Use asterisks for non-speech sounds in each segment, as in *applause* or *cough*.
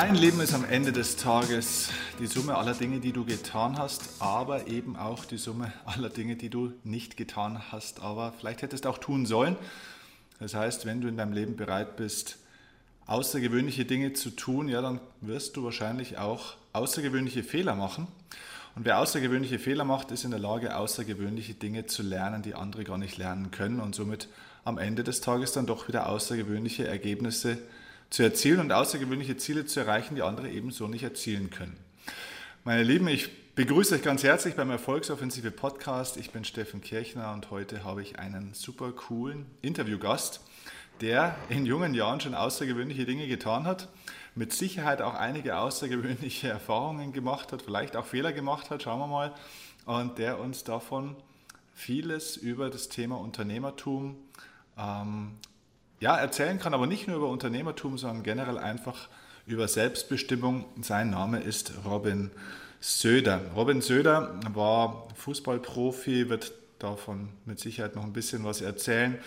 Dein Leben ist am Ende des Tages die Summe aller Dinge, die du getan hast, aber eben auch die Summe aller Dinge, die du nicht getan hast, aber vielleicht hättest auch tun sollen. Das heißt, wenn du in deinem Leben bereit bist, außergewöhnliche Dinge zu tun, ja, dann wirst du wahrscheinlich auch außergewöhnliche Fehler machen. Und wer außergewöhnliche Fehler macht, ist in der Lage, außergewöhnliche Dinge zu lernen, die andere gar nicht lernen können und somit am Ende des Tages dann doch wieder außergewöhnliche Ergebnisse zu zu erzielen und außergewöhnliche Ziele zu erreichen, die andere ebenso nicht erzielen können. Meine Lieben, ich begrüße euch ganz herzlich beim Erfolgsoffensive Podcast. Ich bin Steffen Kirchner und heute habe ich einen super coolen Interviewgast, der in jungen Jahren schon außergewöhnliche Dinge getan hat, mit Sicherheit auch einige außergewöhnliche *laughs* Erfahrungen gemacht hat, vielleicht auch Fehler gemacht hat, schauen wir mal, und der uns davon vieles über das Thema Unternehmertum ähm, ja, erzählen kann, aber nicht nur über Unternehmertum, sondern generell einfach über Selbstbestimmung. Sein Name ist Robin Söder. Robin Söder war Fußballprofi, wird davon mit Sicherheit noch ein bisschen was erzählen.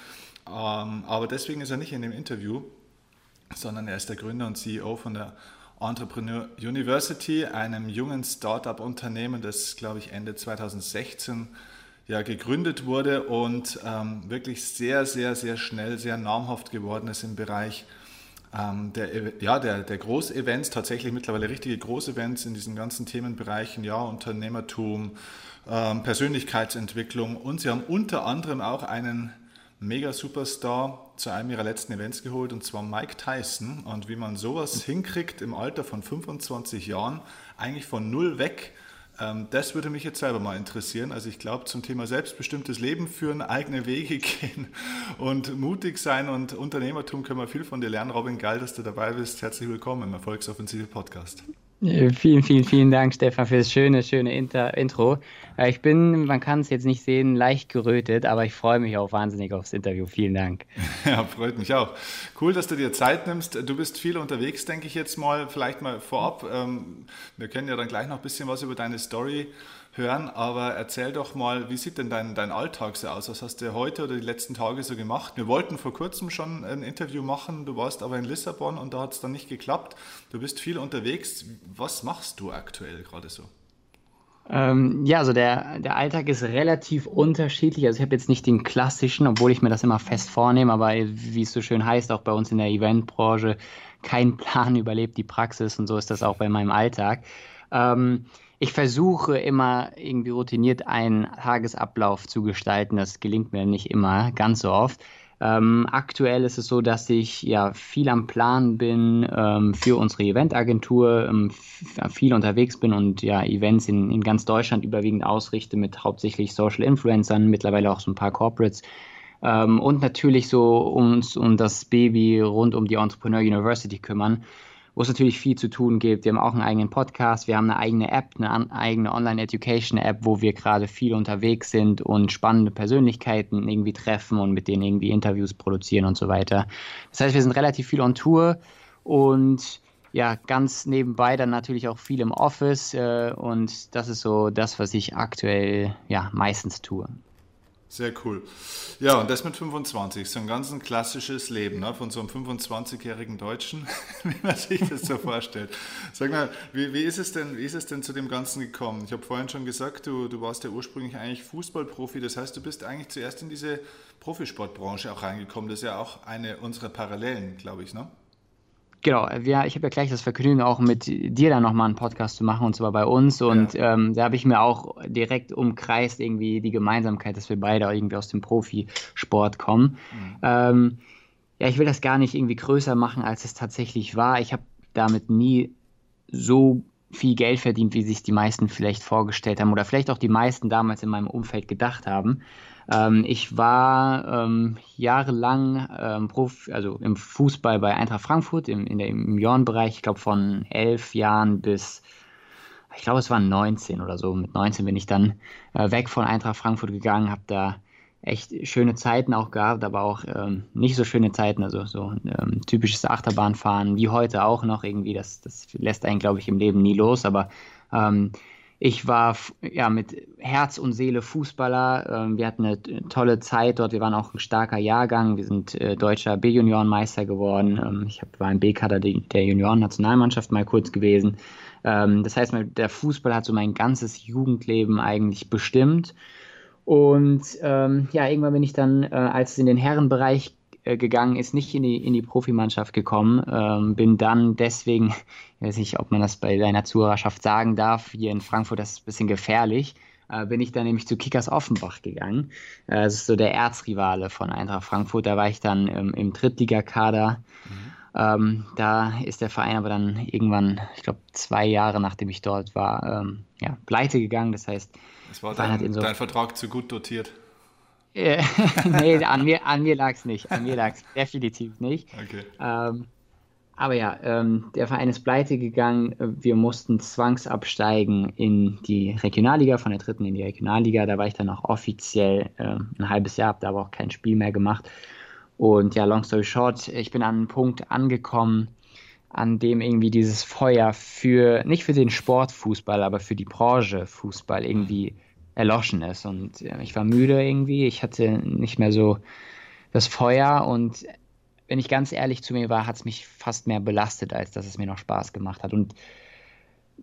Ähm, aber deswegen ist er nicht in dem Interview, sondern er ist der Gründer und CEO von der Entrepreneur University, einem jungen Startup-Unternehmen, das, glaube ich, Ende 2016 ja, gegründet wurde und ähm, wirklich sehr, sehr, sehr schnell, sehr namhaft geworden ist im Bereich ähm, der, ja, der, der Großevents, tatsächlich mittlerweile richtige Großevents in diesen ganzen Themenbereichen, ja, Unternehmertum, ähm, Persönlichkeitsentwicklung. Und sie haben unter anderem auch einen Mega-Superstar zu einem ihrer letzten Events geholt und zwar Mike Tyson. Und wie man sowas hinkriegt im Alter von 25 Jahren, eigentlich von null weg, das würde mich jetzt selber mal interessieren. Also ich glaube zum Thema selbstbestimmtes Leben führen, eigene Wege *laughs* gehen und mutig sein und Unternehmertum können wir viel von dir lernen. Robin, geil, dass du dabei bist. Herzlich willkommen im Erfolgsoffensive Podcast. Vielen, vielen, vielen Dank, Stefan, für das schöne, schöne Inter Intro. Äh, ich bin, man kann es jetzt nicht sehen, leicht gerötet, aber ich freue mich auch wahnsinnig aufs Interview. Vielen Dank. *laughs* Ja, freut mich auch. Cool, dass du dir Zeit nimmst. Du bist viel unterwegs, denke ich jetzt mal. Vielleicht mal vorab. Ähm, wir können ja dann gleich noch ein bisschen was über deine Story hören, aber erzähl doch mal, wie sieht denn dein, dein Alltag so aus? Was hast du heute oder die letzten Tage so gemacht? Wir wollten vor kurzem schon ein Interview machen, du warst aber in Lissabon und da hat es dann nicht geklappt. Du bist viel unterwegs. Was machst du aktuell gerade so? Ähm, ja, also der, der Alltag ist relativ unterschiedlich. Also ich habe jetzt nicht den klassischen, obwohl ich mir das immer fest vornehme, aber wie es so schön heißt, auch bei uns in der Eventbranche, kein Plan *laughs* überlebt die Praxis und so ist das auch bei meinem Alltag. Ähm, ich versuche immer irgendwie routiniert einen Tagesablauf zu gestalten. Das gelingt mir nicht immer, ganz so oft. Ähm, aktuell ist es so, dass ich ja viel am Plan bin ähm, für unsere Eventagentur, ähm, viel unterwegs bin und ja Events in, in ganz Deutschland überwiegend ausrichte mit hauptsächlich Social Influencern, mittlerweile auch so ein paar Corporates. Ähm, und natürlich so uns um das Baby rund um die Entrepreneur University kümmern wo es natürlich viel zu tun gibt. Wir haben auch einen eigenen Podcast, wir haben eine eigene App, eine eigene Online-Education-App, wo wir gerade viel unterwegs sind und spannende Persönlichkeiten irgendwie treffen und mit denen irgendwie Interviews produzieren und so weiter. Das heißt, wir sind relativ viel on Tour und ja, ganz nebenbei dann natürlich auch viel im Office äh, und das ist so das, was ich aktuell ja meistens tue. Sehr cool. Ja, und das mit 25, so ein ganz ein klassisches Leben ne, von so einem 25-jährigen Deutschen, *laughs* wie man sich das so vorstellt. Sag mal, wie, wie, ist es denn, wie ist es denn zu dem Ganzen gekommen? Ich habe vorhin schon gesagt, du, du warst ja ursprünglich eigentlich Fußballprofi, das heißt, du bist eigentlich zuerst in diese Profisportbranche auch reingekommen. Das ist ja auch eine unserer Parallelen, glaube ich, ne? Genau, wir, ich habe ja gleich das Vergnügen, auch mit dir dann nochmal einen Podcast zu machen, und zwar bei uns. Und ja. ähm, da habe ich mir auch direkt umkreist, irgendwie die Gemeinsamkeit, dass wir beide irgendwie aus dem Profisport kommen. Mhm. Ähm, ja, ich will das gar nicht irgendwie größer machen, als es tatsächlich war. Ich habe damit nie so viel Geld verdient, wie sich die meisten vielleicht vorgestellt haben oder vielleicht auch die meisten damals in meinem Umfeld gedacht haben. Ähm, ich war ähm, jahrelang ähm, Prof, also im Fußball bei Eintracht Frankfurt im, in der, im Juniorenbereich, ich glaube von elf Jahren bis, ich glaube es waren 19 oder so. Mit 19 bin ich dann äh, weg von Eintracht Frankfurt gegangen, habe da echt schöne Zeiten auch gehabt, aber auch ähm, nicht so schöne Zeiten, also so ähm, typisches Achterbahnfahren, wie heute auch noch irgendwie, das, das lässt einen, glaube ich, im Leben nie los, aber ähm, ich war ja mit Herz und Seele Fußballer. Ähm, wir hatten eine tolle Zeit dort. Wir waren auch ein starker Jahrgang. Wir sind äh, deutscher B-Juniorenmeister geworden. Ähm, ich war im B-Kader der Junioren-Nationalmannschaft mal kurz gewesen. Ähm, das heißt, der Fußball hat so mein ganzes Jugendleben eigentlich bestimmt. Und ähm, ja, irgendwann bin ich dann, äh, als es in den Herrenbereich äh, gegangen ist, nicht in die, in die Profimannschaft gekommen. Ähm, bin dann deswegen, *laughs* ich weiß nicht, ob man das bei deiner Zuhörerschaft sagen darf, hier in Frankfurt, das ist ein bisschen gefährlich, äh, bin ich dann nämlich zu Kickers Offenbach gegangen. Äh, das ist so der Erzrivale von Eintracht Frankfurt. Da war ich dann ähm, im Drittligakader. Mhm. Ähm, da ist der Verein aber dann irgendwann, ich glaube, zwei Jahre nachdem ich dort war, ähm, ja, pleite gegangen. Das heißt, es war dein, so dein Vertrag zu gut dotiert. *laughs* nee, an mir, an mir lag es nicht. An mir lag es definitiv nicht. Okay. Ähm, aber ja, ähm, der Verein ist pleite gegangen. Wir mussten zwangsabsteigen in die Regionalliga, von der dritten in die Regionalliga. Da war ich dann auch offiziell äh, ein halbes Jahr, habe da aber auch kein Spiel mehr gemacht. Und ja, long story short, ich bin an einem Punkt angekommen, an dem irgendwie dieses Feuer für, nicht für den Sportfußball, aber für die Branche Fußball irgendwie erloschen ist. Und ich war müde irgendwie, ich hatte nicht mehr so das Feuer und wenn ich ganz ehrlich zu mir war, hat es mich fast mehr belastet, als dass es mir noch Spaß gemacht hat. Und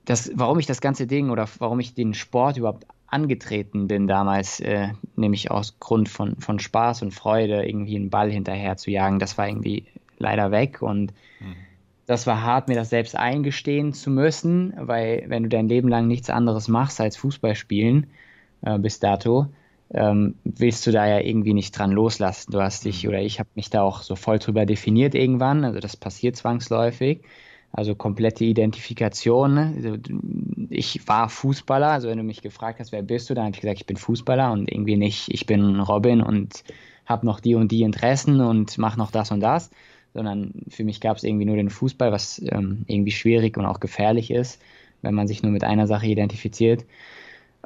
das, warum ich das ganze Ding oder warum ich den Sport überhaupt angetreten bin damals, äh, nämlich aus Grund von, von Spaß und Freude, irgendwie einen Ball hinterher zu jagen, das war irgendwie leider weg und mhm. das war hart, mir das selbst eingestehen zu müssen, weil wenn du dein Leben lang nichts anderes machst als Fußball spielen, äh, bis dato, ähm, willst du da ja irgendwie nicht dran loslassen. Du hast dich mhm. oder ich habe mich da auch so voll drüber definiert irgendwann. Also das passiert zwangsläufig. Also komplette Identifikation. Ne? Also ich war Fußballer. Also wenn du mich gefragt hast, wer bist du, dann habe ich gesagt, ich bin Fußballer und irgendwie nicht, ich bin Robin und habe noch die und die Interessen und mache noch das und das. Sondern für mich gab es irgendwie nur den Fußball, was ähm, irgendwie schwierig und auch gefährlich ist, wenn man sich nur mit einer Sache identifiziert.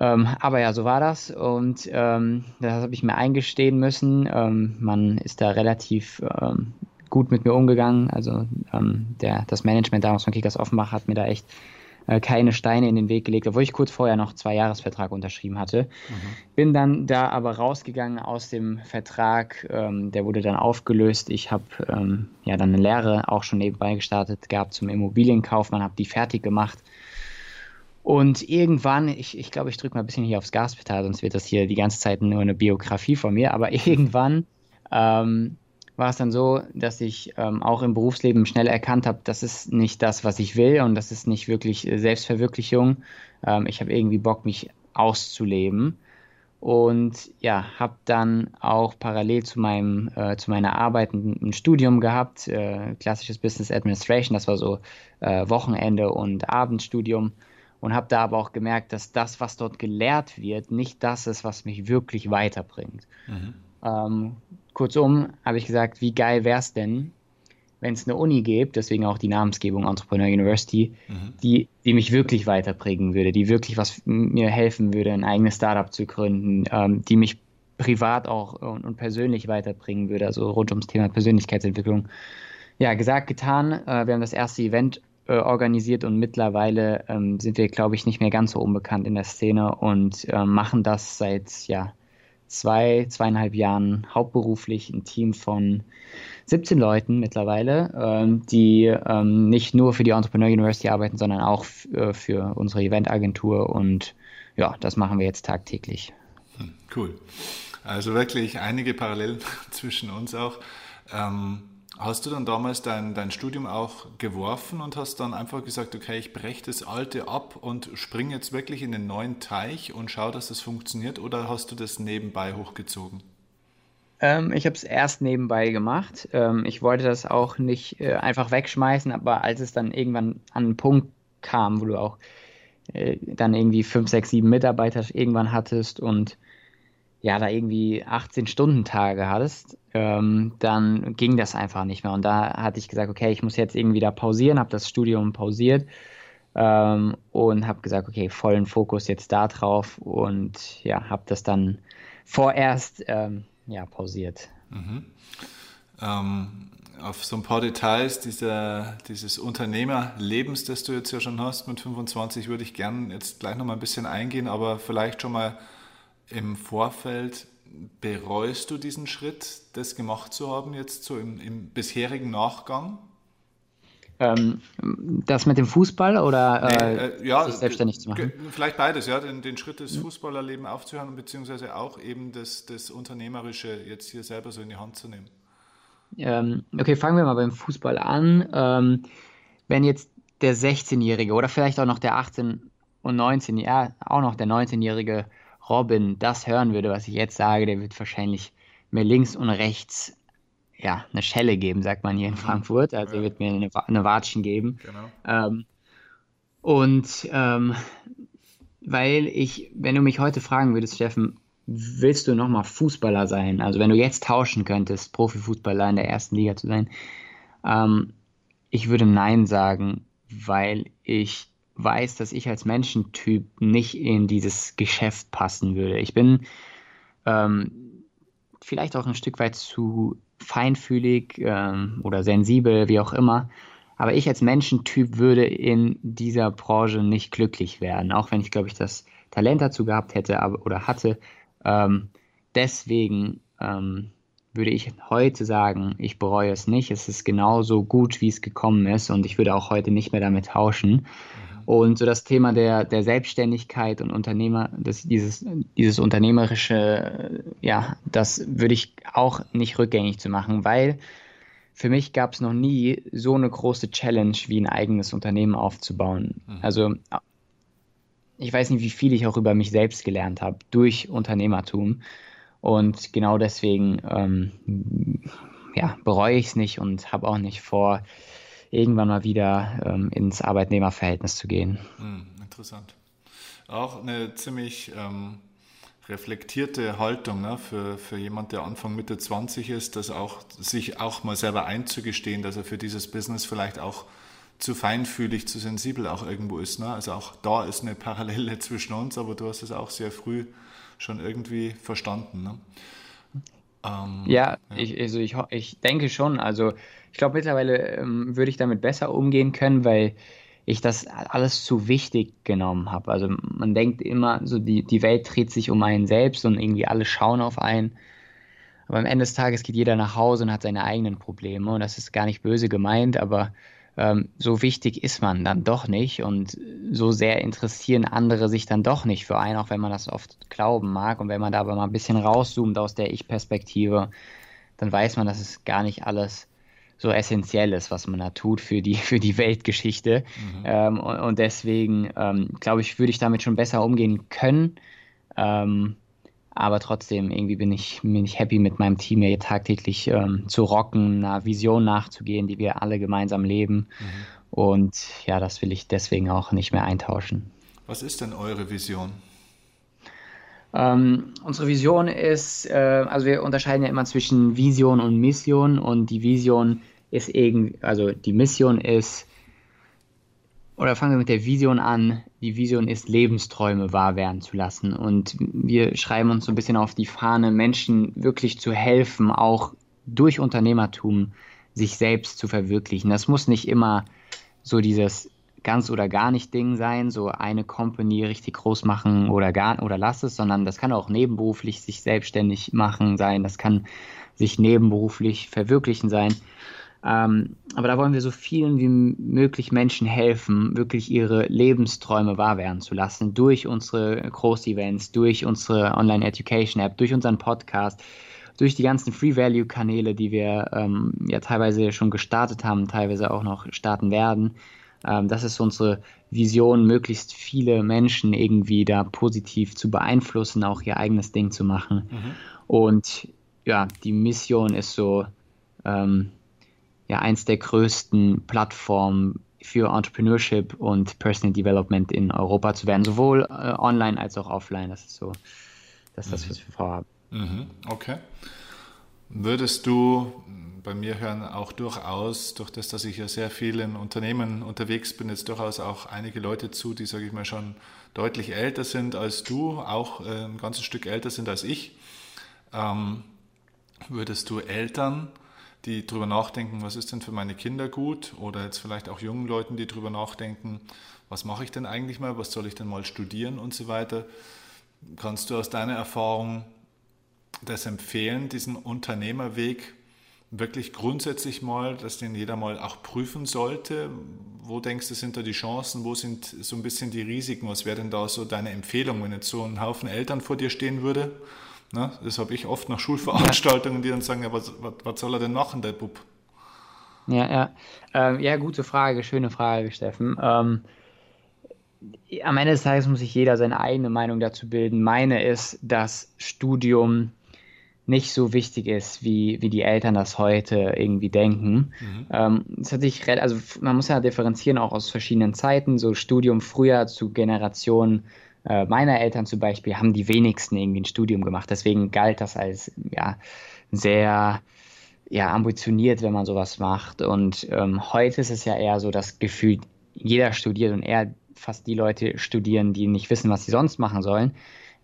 Ähm, aber ja, so war das und ähm, das habe ich mir eingestehen müssen. Ähm, man ist da relativ ähm, gut mit mir umgegangen. Also ähm, der, das Management damals von Kickers Offenbach hat mir da echt äh, keine Steine in den Weg gelegt, obwohl ich kurz vorher noch zwei Jahresvertrag unterschrieben hatte. Mhm. Bin dann da aber rausgegangen aus dem Vertrag. Ähm, der wurde dann aufgelöst. Ich habe ja dann eine Lehre auch schon nebenbei gestartet gehabt zum Immobilienkaufmann, habe die fertig gemacht und irgendwann, ich, ich glaube, ich drücke mal ein bisschen hier aufs Gaspedal, sonst wird das hier die ganze Zeit nur eine Biografie von mir, aber *laughs* irgendwann ähm, war es dann so, dass ich ähm, auch im Berufsleben schnell erkannt habe, das ist nicht das, was ich will und das ist nicht wirklich Selbstverwirklichung. Ähm, ich habe irgendwie Bock, mich auszuleben. Und ja, habe dann auch parallel zu meinem äh, zu meiner Arbeit ein, ein Studium gehabt, äh, klassisches Business Administration. Das war so äh, Wochenende und Abendstudium und habe da aber auch gemerkt, dass das, was dort gelehrt wird, nicht das ist, was mich wirklich weiterbringt. Mhm. Ähm, kurzum habe ich gesagt, wie geil wäre es denn, wenn es eine Uni gibt, deswegen auch die Namensgebung Entrepreneur University, mhm. die, die mich wirklich weiterbringen würde, die wirklich was mir helfen würde, ein eigenes Startup zu gründen, ähm, die mich privat auch und, und, persönlich weiterbringen würde, also rund ums Thema Persönlichkeitsentwicklung. Ja, gesagt, getan. Äh, wir haben das erste Event äh, organisiert und mittlerweile ähm, sind wir, glaube ich, nicht mehr ganz so unbekannt in der Szene und äh, machen das seit ja, zwei, zweieinhalb Jahren hauptberuflich. Ein Team von 17 Leuten mittlerweile, ähm, die ähm, nicht nur für die Entrepreneur University arbeiten, sondern auch äh, für unsere Eventagentur und ja, das machen wir jetzt tagtäglich. Hm, cool. Also wirklich einige Parallelen *laughs* zwischen uns auch. Ähm, Hast du dann damals dein, dein Studium auch geworfen und hast dann einfach gesagt, okay, ich breche das alte ab und springe jetzt wirklich in den neuen Teich und schaue, dass das funktioniert oder hast du das nebenbei hochgezogen? Ähm, ich habe es erst nebenbei gemacht. Ähm, ich wollte das auch nicht äh, einfach wegschmeißen, aber als es dann irgendwann an einen Punkt kam, wo du auch äh, dann irgendwie fünf, sechs, sieben Mitarbeiter irgendwann hattest und ja, da irgendwie 18-Stunden-Tage hattest, ähm, dann ging das einfach nicht mehr. Und da hatte ich gesagt, okay, ich muss jetzt irgendwie da pausieren, habe das Studium pausiert ähm, und habe gesagt, okay, vollen Fokus jetzt da drauf und ja, habe das dann vorerst ähm, ja, pausiert. Mhm. ähm, auf so ein paar Details dieser, dieses Unternehmerlebens, das du jetzt ja schon hast mit 25, würde ich gerne jetzt gleich noch mal ein bisschen eingehen, aber vielleicht schon mal im Vorfeld. Bereust du diesen Schritt, das gemacht zu haben, jetzt so im, im bisherigen Nachgang? Ähm, das mit dem Fußball oder äh, äh, ja, sich selbstständig zu machen? Vielleicht beides, ja, den, den Schritt des Fußballerlebens aufzuhören, beziehungsweise auch eben das, das Unternehmerische jetzt hier selber so in die Hand zu nehmen. Ähm, okay, fangen wir mal beim Fußball an. Ähm, wenn jetzt der 16-Jährige oder vielleicht auch noch der 18- und 19, ja, auch noch der 19-jährige Robin das hören würde, was ich jetzt sage, der wird wahrscheinlich mir links und rechts ja, eine Schelle geben, sagt man hier in mhm. Frankfurt. Also ja. wird mir eine, eine Watschen geben. Genau. Ähm, und ähm, weil ich, wenn du mich heute fragen würdest, Steffen, willst du nochmal Fußballer sein? Also wenn du jetzt tauschen könntest, Profifußballer in der ersten Liga zu sein, ähm, ich würde Nein sagen, weil ich weiß, dass ich als Menschentyp nicht in dieses Geschäft passen würde. Ich bin ähm, vielleicht auch ein Stück weit zu feinfühlig ähm, oder sensibel, wie auch immer. Aber ich als Menschentyp würde in dieser Branche nicht glücklich werden, auch wenn ich, glaube ich, das Talent dazu gehabt hätte aber, oder hatte. Ähm, deswegen ähm, würde ich heute sagen, ich bereue es nicht. Es ist genauso gut, wie es gekommen ist und ich würde auch heute nicht mehr damit tauschen. Und so das Thema der, der Selbstständigkeit und Unternehmer, das, dieses, dieses unternehmerische, ja, das würde ich auch nicht rückgängig zu machen, weil für mich gab es noch nie so eine große Challenge, wie ein eigenes Unternehmen aufzubauen. Mhm. Also ich weiß nicht, wie viel ich auch über mich selbst gelernt habe durch Unternehmertum. Und genau deswegen ähm, ja, bereue ich es nicht und habe auch nicht vor, irgendwann mal wieder ähm, ins Arbeitnehmerverhältnis zu gehen. Hm, interessant. Auch eine ziemlich ähm, reflektierte Haltung ne, für, für jemand, der Anfang Mitte 20 ist, dass auch sich auch mal selber einzugestehen, dass er für dieses Business vielleicht auch zu feinfühlig, zu sensibel auch irgendwo ist. Ne? Also auch da ist eine Parallele *laughs* zwischen uns, aber du hast es auch sehr früh schon irgendwie verstanden. Ne? Ähm, ja, ja, Ich, also ich, ich denke schon. Also ich glaube, mittlerweile ähm, würde ich damit besser umgehen können, weil ich das alles zu wichtig genommen habe. Also man denkt immer, so die, die Welt dreht sich um einen selbst und irgendwie alle schauen auf einen. Aber am Ende des Tages geht jeder nach Hause und hat seine eigenen Probleme. Und das ist gar nicht böse gemeint, aber ähm, so wichtig ist man dann doch nicht. Und so sehr interessieren andere sich dann doch nicht für einen, auch wenn man das oft glauben mag. Und wenn man da aber mal ein bisschen rauszoomt aus der Ich-Perspektive, dann weiß man, dass es gar nicht alles so essentiell ist, was man da tut für die, *laughs* für die Weltgeschichte. Mhm. Ähm, und, und, deswegen, ähm, glaube ich, würde ich damit schon besser umgehen können. Ähm, aber trotzdem, irgendwie bin ich, bin ich happy mit meinem Team hier tagtäglich ähm, zu rocken, einer Vision nachzugehen, die wir alle gemeinsam leben. Mhm. Und ja, das will ich deswegen auch nicht mehr eintauschen. Was ist denn eure Vision? Ähm, unsere Vision ist, äh, also wir unterscheiden ja immer zwischen Vision und Mission und die Vision ist irgendwie, also die Mission ist, oder fangen wir mit der Vision an. Die Vision ist, Lebensträume wahr werden zu lassen. Und wir schreiben uns so ein bisschen auf die Fahne, Menschen wirklich zu helfen, auch durch Unternehmertum sich selbst zu verwirklichen. Das muss nicht immer so dieses ganz oder gar nicht Ding sein, so eine Company richtig groß machen oder gar oder lass es, sondern das kann auch nebenberuflich sich selbstständig machen sein, das kann sich nebenberuflich verwirklichen sein. Ähm, aber da wollen wir so vielen wie möglich Menschen helfen, wirklich ihre Lebensträume wahr werden zu lassen, durch unsere Groß-Events, durch unsere Online-Education-App, durch unseren Podcast, durch die ganzen Free-Value-Kanäle, die wir ähm, ja teilweise schon gestartet haben, teilweise auch noch starten werden. Ähm, das ist unsere Vision, möglichst viele Menschen irgendwie da positiv zu beeinflussen, auch ihr eigenes Ding zu machen. Mhm. Und ja, die Mission ist so, ähm, ja eins der größten Plattformen für Entrepreneurship und Personal Development in Europa zu werden, sowohl äh, online als auch offline. Das ist so, das ist das, was wir vorhaben. Mhm. Okay. Würdest du bei mir hören auch durchaus, durch das, dass ich ja sehr viel in Unternehmen unterwegs bin, jetzt durchaus auch einige Leute zu, die, sage ich mal, schon deutlich älter sind als du, auch äh, ein ganzes Stück älter sind als ich. Ähm, würdest du Eltern die drüber nachdenken, was ist denn für meine Kinder gut? Oder jetzt vielleicht auch jungen Leuten, die drüber nachdenken, was mache ich denn eigentlich mal, was soll ich denn mal studieren und so weiter. Kannst du aus deiner Erfahrung das empfehlen, diesen Unternehmerweg wirklich grundsätzlich mal, dass den jeder mal auch prüfen sollte? Wo denkst du, sind da die Chancen? Wo sind so ein bisschen die Risiken? Was wäre denn da so deine Empfehlung, wenn jetzt so ein Haufen Eltern vor dir stehen würde? Na, das habe ich oft nach Schulveranstaltungen, die dann sagen, ja, was, was, was soll er denn machen, der Bub? Ja, ja. Ähm, ja, gute Frage, schöne Frage, Steffen. Ähm, am Ende des Tages muss sich jeder seine eigene Meinung dazu bilden. Meine ist, dass Studium nicht so wichtig ist, wie, wie die Eltern das heute irgendwie denken. Mhm. Ähm, hat sich, also man muss ja differenzieren auch aus verschiedenen Zeiten. So Studium früher zu Generationen äh, meiner Eltern zum Beispiel haben die wenigsten irgendwie ein Studium gemacht. Deswegen galt das als ja sehr ja, ambitioniert, wenn man sowas macht. Und ähm, heute ist es ja eher so, dass gefühlt jeder studiert und eher fast die Leute studieren, die nicht wissen, was sie sonst machen sollen.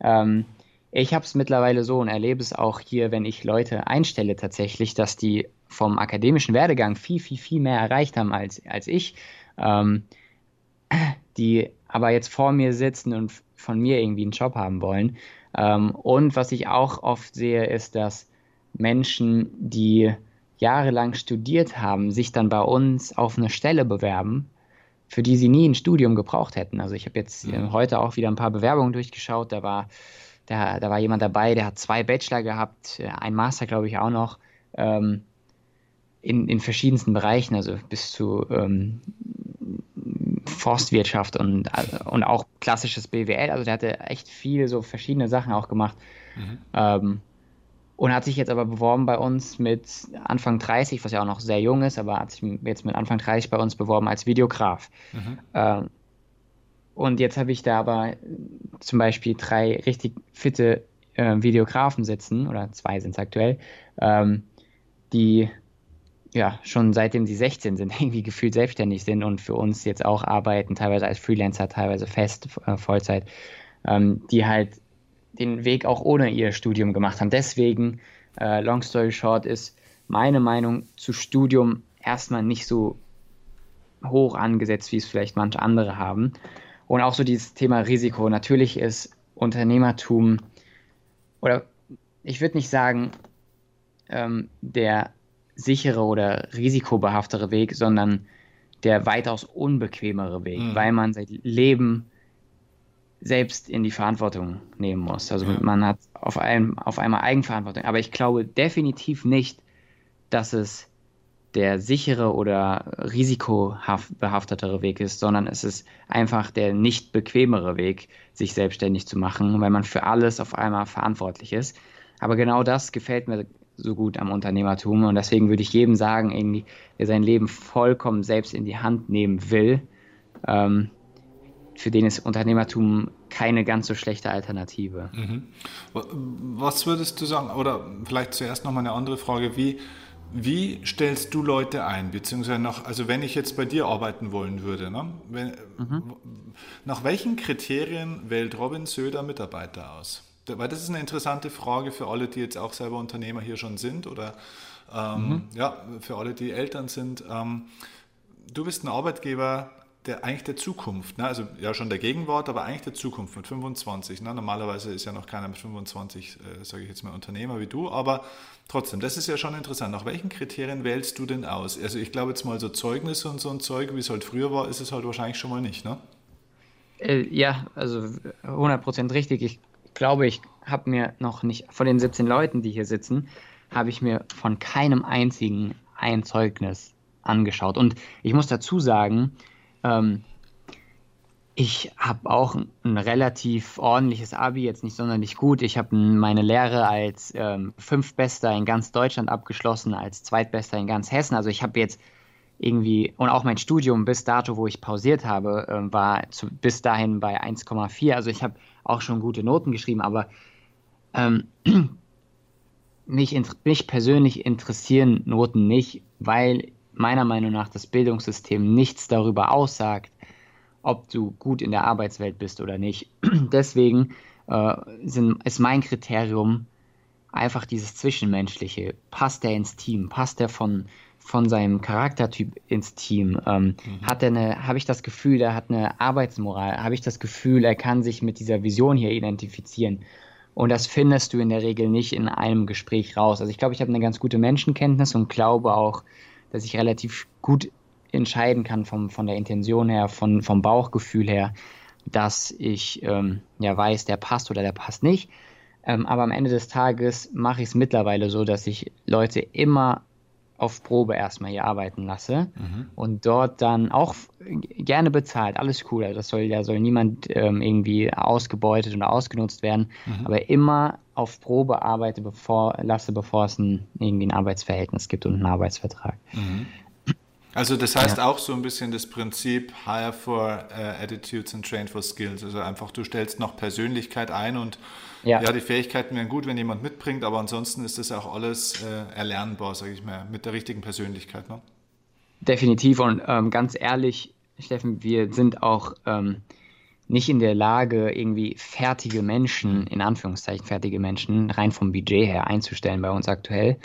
Ähm, ich habe es mittlerweile so und erlebe es auch hier, wenn ich Leute einstelle tatsächlich, dass die vom akademischen Werdegang viel, viel, viel mehr erreicht haben als, als ich, ähm, die aber jetzt vor mir sitzen und von mir irgendwie einen Job haben wollen. Ähm, und was ich auch oft sehe, ist, dass Menschen, die jahrelang studiert haben, sich dann bei uns auf eine Stelle bewerben, für die sie nie ein Studium gebraucht hätten. Also ich habe jetzt mhm. heute auch wieder ein paar Bewerbungen durchgeschaut, da war da, da war jemand dabei, der hat zwei Bachelor gehabt, äh, ein Master, glaube ich, auch noch, ähm, in, in verschiedensten Bereichen, also bis zu ähm, Forstwirtschaft und, und auch klassisches BWL. Also der hatte echt viele so verschiedene Sachen auch gemacht. Mhm. Ähm, und hat sich jetzt aber beworben bei uns mit Anfang 30, was ja auch noch sehr jung ist, aber hat sich jetzt mit Anfang 30 bei uns beworben als Videograf. Mhm. Ähm, und jetzt habe ich da aber zum Beispiel drei richtig fitte äh, Videografen sitzen, oder zwei sind es aktuell, ähm, die ja schon seitdem sie 16 sind, *laughs* irgendwie gefühlt selbstständig sind und für uns jetzt auch arbeiten, teilweise als Freelancer, teilweise fest, äh, Vollzeit, ähm, die halt den Weg auch ohne ihr Studium gemacht haben. Deswegen, äh, long story short, ist meine Meinung zu Studium erstmal nicht so hoch angesetzt, wie es vielleicht manche andere haben. Und auch so dieses Thema Risiko. Natürlich ist Unternehmertum oder ich würde nicht sagen, ähm, der sichere oder risikobehaftere Weg, sondern der weitaus unbequemere Weg, mhm. weil man sein Leben selbst in die Verantwortung nehmen muss. Also ja. man hat auf, einem, auf einmal Eigenverantwortung. Aber ich glaube definitiv nicht, dass es der sichere oder risikobehaftetere Weg ist, sondern es ist einfach der nicht bequemere Weg, sich selbstständig zu machen, weil man für alles auf einmal verantwortlich ist. Aber genau das gefällt mir so gut am Unternehmertum und deswegen würde ich jedem sagen, irgendwie, der sein Leben vollkommen selbst in die Hand nehmen will, ähm, für den ist Unternehmertum keine ganz so schlechte Alternative. Mhm. Was würdest du sagen, oder vielleicht zuerst nochmal eine andere Frage, wie wie stellst du Leute ein? Beziehungsweise nach, also wenn ich jetzt bei dir arbeiten wollen würde, ne? wenn, mhm. nach welchen Kriterien wählt Robin Söder Mitarbeiter aus? Weil das ist eine interessante Frage für alle, die jetzt auch selber Unternehmer hier schon sind oder ähm, mhm. ja, für alle, die Eltern sind. Ähm, du bist ein Arbeitgeber, der eigentlich der Zukunft, ne? also ja schon der Gegenwart, aber eigentlich der Zukunft mit 25. Ne? Normalerweise ist ja noch keiner mit 25, äh, sage ich jetzt mal, Unternehmer wie du, aber trotzdem, das ist ja schon interessant. Nach welchen Kriterien wählst du denn aus? Also ich glaube jetzt mal so Zeugnisse und so ein Zeug, wie es halt früher war, ist es halt wahrscheinlich schon mal nicht, ne? Äh, ja, also 100% richtig. Ich glaube, ich habe mir noch nicht, von den 17 Leuten, die hier sitzen, habe ich mir von keinem einzigen ein Zeugnis angeschaut. Und ich muss dazu sagen, ähm, ich habe auch ein relativ ordentliches Abi, jetzt nicht sonderlich gut. Ich habe meine Lehre als ähm, Fünftbester in ganz Deutschland abgeschlossen, als Zweitbester in ganz Hessen. Also ich habe jetzt irgendwie, und auch mein Studium bis dato, wo ich pausiert habe, äh, war zu, bis dahin bei 1,4. Also ich habe auch schon gute Noten geschrieben, aber ähm, *clears throat* mich, mich persönlich interessieren Noten nicht, weil meiner Meinung nach das Bildungssystem nichts darüber aussagt, ob du gut in der Arbeitswelt bist oder nicht. *clears throat* Deswegen äh, sind, ist mein Kriterium, einfach dieses Zwischenmenschliche. Passt der ins Team? Passt der von, von seinem Charaktertyp ins Team? Ähm, mhm. Hat er eine, habe ich das Gefühl, er hat eine Arbeitsmoral? Habe ich das Gefühl, er kann sich mit dieser Vision hier identifizieren? Und das findest du in der Regel nicht in einem Gespräch raus. Also ich glaube, ich habe eine ganz gute Menschenkenntnis und glaube auch, dass ich relativ gut entscheiden kann vom, von der Intention her, von, vom Bauchgefühl her, dass ich ähm, ja weiß, der passt oder der passt nicht. Ähm, aber am Ende des Tages mache ich es mittlerweile so, dass ich Leute immer auf Probe erstmal hier arbeiten lasse mhm. und dort dann auch gerne bezahlt, alles cool. Also das soll, da soll niemand ähm, irgendwie ausgebeutet oder ausgenutzt werden, mhm. aber immer auf Probe arbeite, bevor, lasse, bevor es ein, irgendwie ein Arbeitsverhältnis gibt und einen Arbeitsvertrag. Mhm. Also das heißt ja. auch so ein bisschen das Prinzip Hire for uh, Attitudes and Train for Skills. Also einfach, du stellst noch Persönlichkeit ein und ja, ja die Fähigkeiten wären gut, wenn jemand mitbringt, aber ansonsten ist das auch alles äh, erlernbar, sage ich mal, mit der richtigen Persönlichkeit. Ne? Definitiv und ähm, ganz ehrlich, Steffen, wir sind auch ähm, nicht in der Lage, irgendwie fertige Menschen, in Anführungszeichen fertige Menschen, rein vom Budget her einzustellen bei uns aktuell.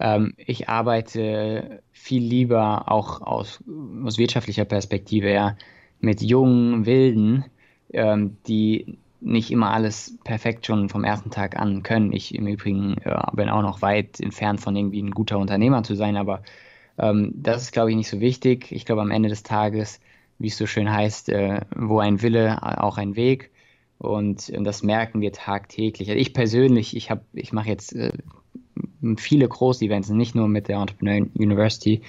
Ja. Ähm, ich arbeite viel lieber auch aus, aus wirtschaftlicher Perspektive her mit jungen Wilden, ähm, die nicht immer alles perfekt schon vom ersten Tag an können. Ich im Übrigen ja, bin auch noch weit entfernt von irgendwie ein guter Unternehmer zu sein, aber ähm, das ist, glaube ich, nicht so wichtig. Ich glaube, am Ende des Tages, wie es so schön heißt, äh, wo ein Wille, auch ein Weg. Und, und das merken wir tagtäglich. Also ich persönlich, ich ich mache jetzt äh, viele Groß-Events, nicht nur mit der Entrepreneur University,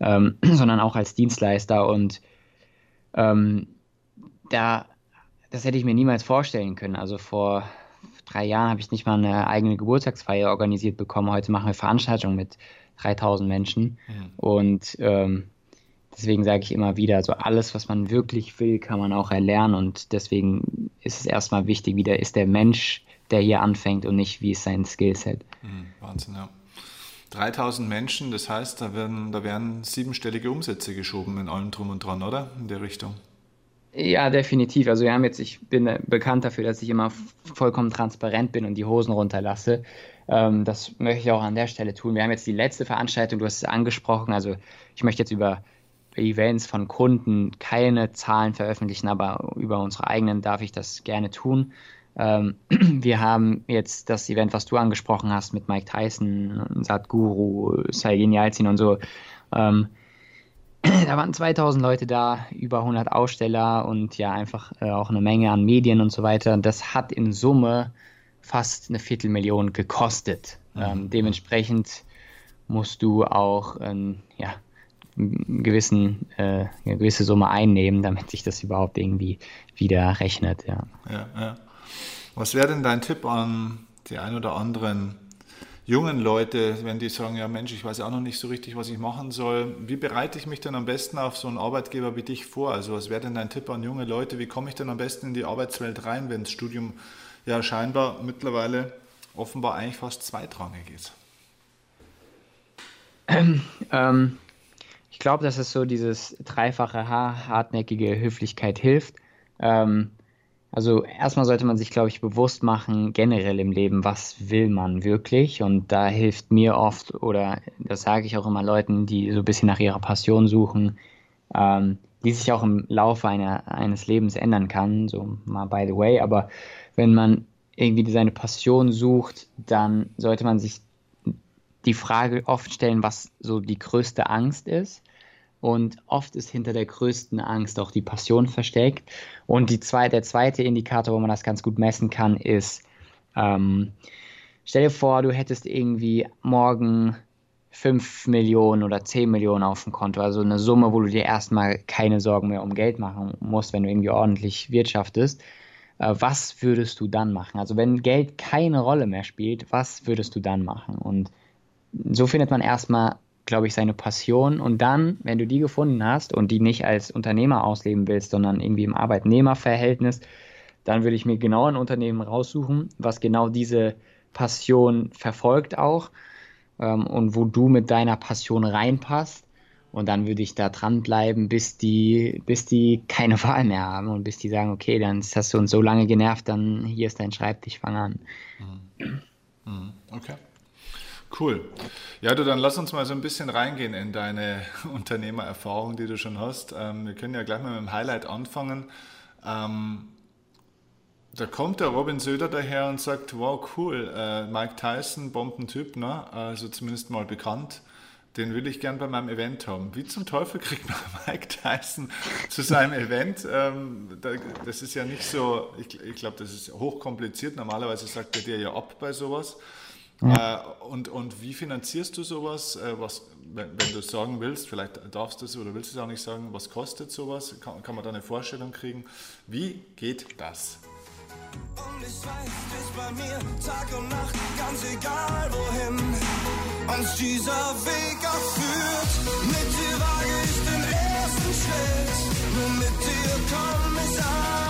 ähm, *clears throat* sondern auch als Dienstleister. Und ähm, da das hätte ich mir niemals vorstellen können. Also vor drei Jahren habe ich nicht mal eine eigene Geburtstagsfeier organisiert bekommen. Heute machen wir Veranstaltungen mit 3000 Menschen. Mhm. Und ähm, deswegen sage ich immer wieder, so alles, was man wirklich will, kann man auch erlernen. Und deswegen ist es erstmal wichtig, wie der ist der Mensch, der hier anfängt und nicht, wie ist sein Skillset. Mhm, Wahnsinn, ja. 3000 Menschen, das heißt, da werden, da werden siebenstellige Umsätze geschoben in allem drum und dran, oder? In der Richtung. Ja, definitiv. Also wir haben jetzt, ich bin bekannt dafür, dass ich immer vollkommen transparent bin und die Hosen runterlasse. Ähm, das möchte ich auch an der Stelle tun. Wir haben jetzt die letzte Veranstaltung, du hast es angesprochen. Also ich möchte jetzt über Events von Kunden keine Zahlen veröffentlichen, aber über unsere eigenen darf ich das gerne tun. Ähm, *clears throat* wir haben jetzt das Event, was du angesprochen hast, mit Mike Tyson, Satguru, Saigin Yalzin und so. Ähm, *clears throat* da waren 2000 Leute da, über 100 Aussteller und ja, einfach äh, auch eine Menge an Medien und so weiter. Das hat in Summe fast eine Viertelmillion gekostet. Mhm. Ähm, dementsprechend musst du auch ähm, ja, gewissen, äh, eine gewisse Summe einnehmen, damit sich das überhaupt irgendwie wieder rechnet. Ja. Ja, ja. Was wäre denn dein Tipp an die ein oder anderen jungen Leute, wenn die sagen, ja Mensch, ich weiß auch noch nicht so richtig, was ich machen soll, wie bereite ich mich denn am besten auf so einen Arbeitgeber wie dich vor? Also was wäre denn dein Tipp an junge Leute? Wie komme ich denn am besten in die Arbeitswelt rein, wenn das Studium ja scheinbar mittlerweile offenbar eigentlich fast zweitrangig ist? Ähm, ähm, glaube, dass es so dieses dreifache H, hartnäckige Höflichkeit hilft. Ähm, also erstmal sollte man sich, glaube ich, bewusst machen, generell im Leben, was will man wirklich? Und da hilft mir oft, oder das sage ich auch immer Leuten, die so ein bisschen nach ihrer Passion suchen, ähm, die sich auch im Laufe einer, eines Lebens ändern kann, so mal by the way. Aber wenn man irgendwie seine Passion sucht, dann sollte man sich die Frage oft stellen, was so die größte Angst ist und oft ist hinter der größten Angst auch die Passion versteckt. Und zwei, der zweite Indikator, wo man das ganz gut messen kann, ist, ähm, stell dir vor, du hättest irgendwie morgen 5 Millionen oder 10 Millionen auf dem Konto, also eine Summe, wo du dir erstmal keine Sorgen mehr um Geld machen musst, wenn du irgendwie ordentlich wirtschaftest. Äh, was würdest du dann machen? Also wenn Geld keine Rolle mehr spielt, was würdest du dann machen? Und so findet man erstmal glaube ich, seine Passion. Und dann, wenn du die gefunden hast und die nicht als Unternehmer ausleben willst, sondern irgendwie im Arbeitnehmerverhältnis, dann würde ich mir genau ein Unternehmen raussuchen, was genau diese Passion verfolgt auch ähm, und wo du mit deiner Passion reinpasst. Und dann würde ich da dranbleiben, bis die, bis die keine *laughs* Wahl mehr haben und bis die sagen, okay, dann hast du uns so lange genervt, dann hier ist dein Schreibtisch, fang an. Mhm. Mhm. Okay. Cool. Ja, du, dann lass uns mal so ein bisschen reingehen in deine *laughs* Unternehmererfahrung, die du schon hast. Ähm, wir können ja gleich mal mit dem Highlight anfangen. Ähm, da kommt der Robin Söder daher und sagt, wow, cool, äh, Mike Tyson, Bombentyp, ne? also zumindest mal bekannt, den will ich gern bei meinem Event haben. Wie zum Teufel kriegt man *laughs* Mike Tyson zu seinem Event? Ähm, da, das ist ja nicht so, ich, ich glaube, das ist hochkompliziert. Normalerweise sagt er dir ja ab bei sowas. Ja. Äh, und, und wie finanzierst du sowas? Äh, was, wenn, wenn du es sagen willst, vielleicht darfst du es oder willst du es auch nicht sagen, was kostet sowas? Kann, kann man da eine Vorstellung kriegen? Wie geht das? Und ich weiß, bist bei mir Tag und Nacht, ganz egal wohin uns dieser Weg auch führt. Mit dir wage ich den ersten Schritt, nur mit dir komm ich an.